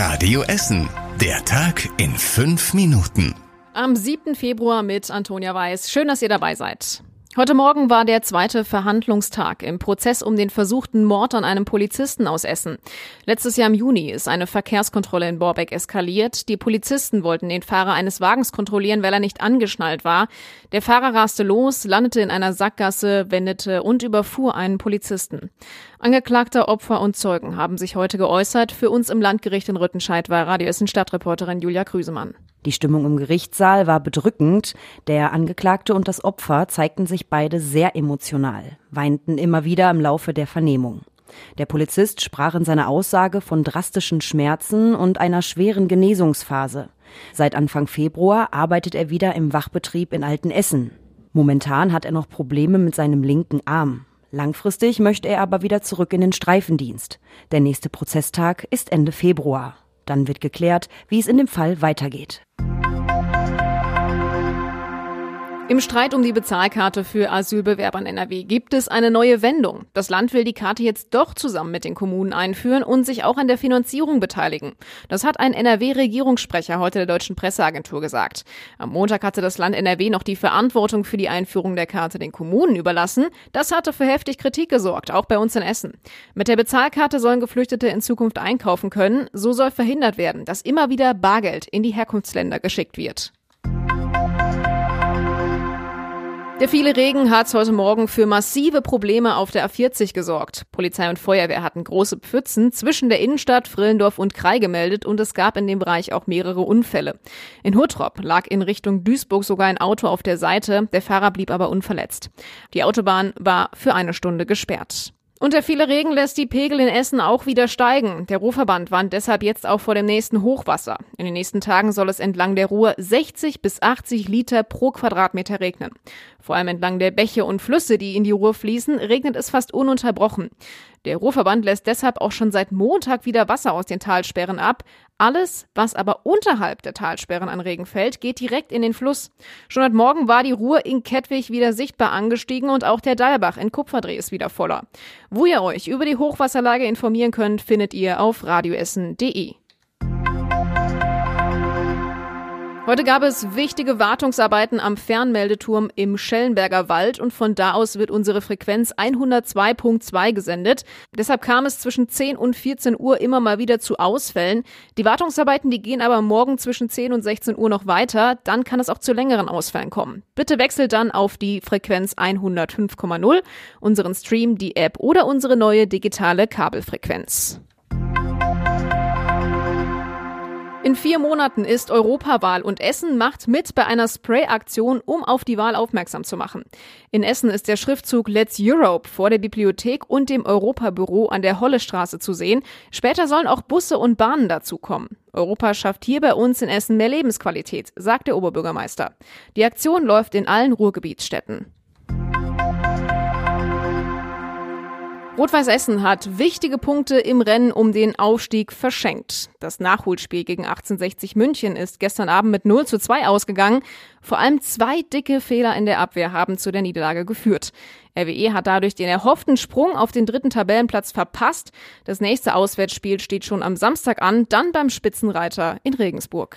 Radio Essen. Der Tag in fünf Minuten. Am 7. Februar mit Antonia Weiß. Schön, dass ihr dabei seid. Heute Morgen war der zweite Verhandlungstag im Prozess um den versuchten Mord an einem Polizisten aus Essen. Letztes Jahr im Juni ist eine Verkehrskontrolle in Borbeck eskaliert. Die Polizisten wollten den Fahrer eines Wagens kontrollieren, weil er nicht angeschnallt war. Der Fahrer raste los, landete in einer Sackgasse, wendete und überfuhr einen Polizisten. Angeklagter, Opfer und Zeugen haben sich heute geäußert. Für uns im Landgericht in Rüttenscheid war Radio Essen Stadtreporterin Julia Krüsemann. Die Stimmung im Gerichtssaal war bedrückend. Der Angeklagte und das Opfer zeigten sich beide sehr emotional, weinten immer wieder im Laufe der Vernehmung. Der Polizist sprach in seiner Aussage von drastischen Schmerzen und einer schweren Genesungsphase. Seit Anfang Februar arbeitet er wieder im Wachbetrieb in Altenessen. Momentan hat er noch Probleme mit seinem linken Arm. Langfristig möchte er aber wieder zurück in den Streifendienst. Der nächste Prozesstag ist Ende Februar. Dann wird geklärt, wie es in dem Fall weitergeht. Im Streit um die Bezahlkarte für Asylbewerber in NRW gibt es eine neue Wendung. Das Land will die Karte jetzt doch zusammen mit den Kommunen einführen und sich auch an der Finanzierung beteiligen. Das hat ein NRW-Regierungssprecher heute der deutschen Presseagentur gesagt. Am Montag hatte das Land NRW noch die Verantwortung für die Einführung der Karte den Kommunen überlassen. Das hatte für heftig Kritik gesorgt, auch bei uns in Essen. Mit der Bezahlkarte sollen Geflüchtete in Zukunft einkaufen können. So soll verhindert werden, dass immer wieder Bargeld in die Herkunftsländer geschickt wird. Der viele Regen hat heute Morgen für massive Probleme auf der A40 gesorgt. Polizei und Feuerwehr hatten große Pfützen zwischen der Innenstadt Frillendorf und Krei gemeldet und es gab in dem Bereich auch mehrere Unfälle. In Hurtrop lag in Richtung Duisburg sogar ein Auto auf der Seite, der Fahrer blieb aber unverletzt. Die Autobahn war für eine Stunde gesperrt. Und der viele Regen lässt die Pegel in Essen auch wieder steigen. Der Ruhrverband warnt deshalb jetzt auch vor dem nächsten Hochwasser. In den nächsten Tagen soll es entlang der Ruhr 60 bis 80 Liter pro Quadratmeter regnen. Vor allem entlang der Bäche und Flüsse, die in die Ruhr fließen, regnet es fast ununterbrochen. Der Ruhrverband lässt deshalb auch schon seit Montag wieder Wasser aus den Talsperren ab. Alles, was aber unterhalb der Talsperren an Regen fällt, geht direkt in den Fluss. Schon heute Morgen war die Ruhr in Kettwig wieder sichtbar angestiegen und auch der Dalbach in Kupferdreh ist wieder voller. Wo ihr euch über die Hochwasserlage informieren könnt, findet ihr auf radioessen.de. Heute gab es wichtige Wartungsarbeiten am Fernmeldeturm im Schellenberger Wald und von da aus wird unsere Frequenz 102.2 gesendet. Deshalb kam es zwischen 10 und 14 Uhr immer mal wieder zu Ausfällen. Die Wartungsarbeiten, die gehen aber morgen zwischen 10 und 16 Uhr noch weiter. Dann kann es auch zu längeren Ausfällen kommen. Bitte wechselt dann auf die Frequenz 105,0, unseren Stream, die App oder unsere neue digitale Kabelfrequenz. In vier Monaten ist Europawahl und Essen macht mit bei einer Spray-Aktion, um auf die Wahl aufmerksam zu machen. In Essen ist der Schriftzug Let's Europe vor der Bibliothek und dem Europabüro an der Hollestraße zu sehen. Später sollen auch Busse und Bahnen dazukommen. Europa schafft hier bei uns in Essen mehr Lebensqualität, sagt der Oberbürgermeister. Die Aktion läuft in allen Ruhrgebietsstädten. Rot-Weiß Essen hat wichtige Punkte im Rennen um den Aufstieg verschenkt. Das Nachholspiel gegen 1860 München ist gestern Abend mit 0 zu 2 ausgegangen. Vor allem zwei dicke Fehler in der Abwehr haben zu der Niederlage geführt. RWE hat dadurch den erhofften Sprung auf den dritten Tabellenplatz verpasst. Das nächste Auswärtsspiel steht schon am Samstag an, dann beim Spitzenreiter in Regensburg.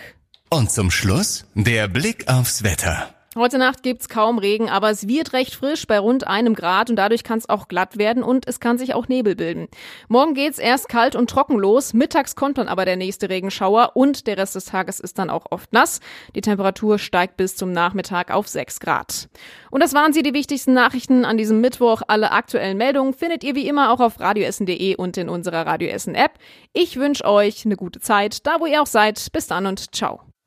Und zum Schluss der Blick aufs Wetter. Heute Nacht gibt's kaum Regen, aber es wird recht frisch bei rund einem Grad und dadurch kann es auch glatt werden und es kann sich auch Nebel bilden. Morgen geht's erst kalt und trocken los, mittags kommt dann aber der nächste Regenschauer und der Rest des Tages ist dann auch oft nass. Die Temperatur steigt bis zum Nachmittag auf 6 Grad. Und das waren sie, die wichtigsten Nachrichten an diesem Mittwoch. Alle aktuellen Meldungen findet ihr wie immer auch auf radioessen.de und in unserer Radioessen App. Ich wünsche euch eine gute Zeit, da wo ihr auch seid. Bis dann und ciao.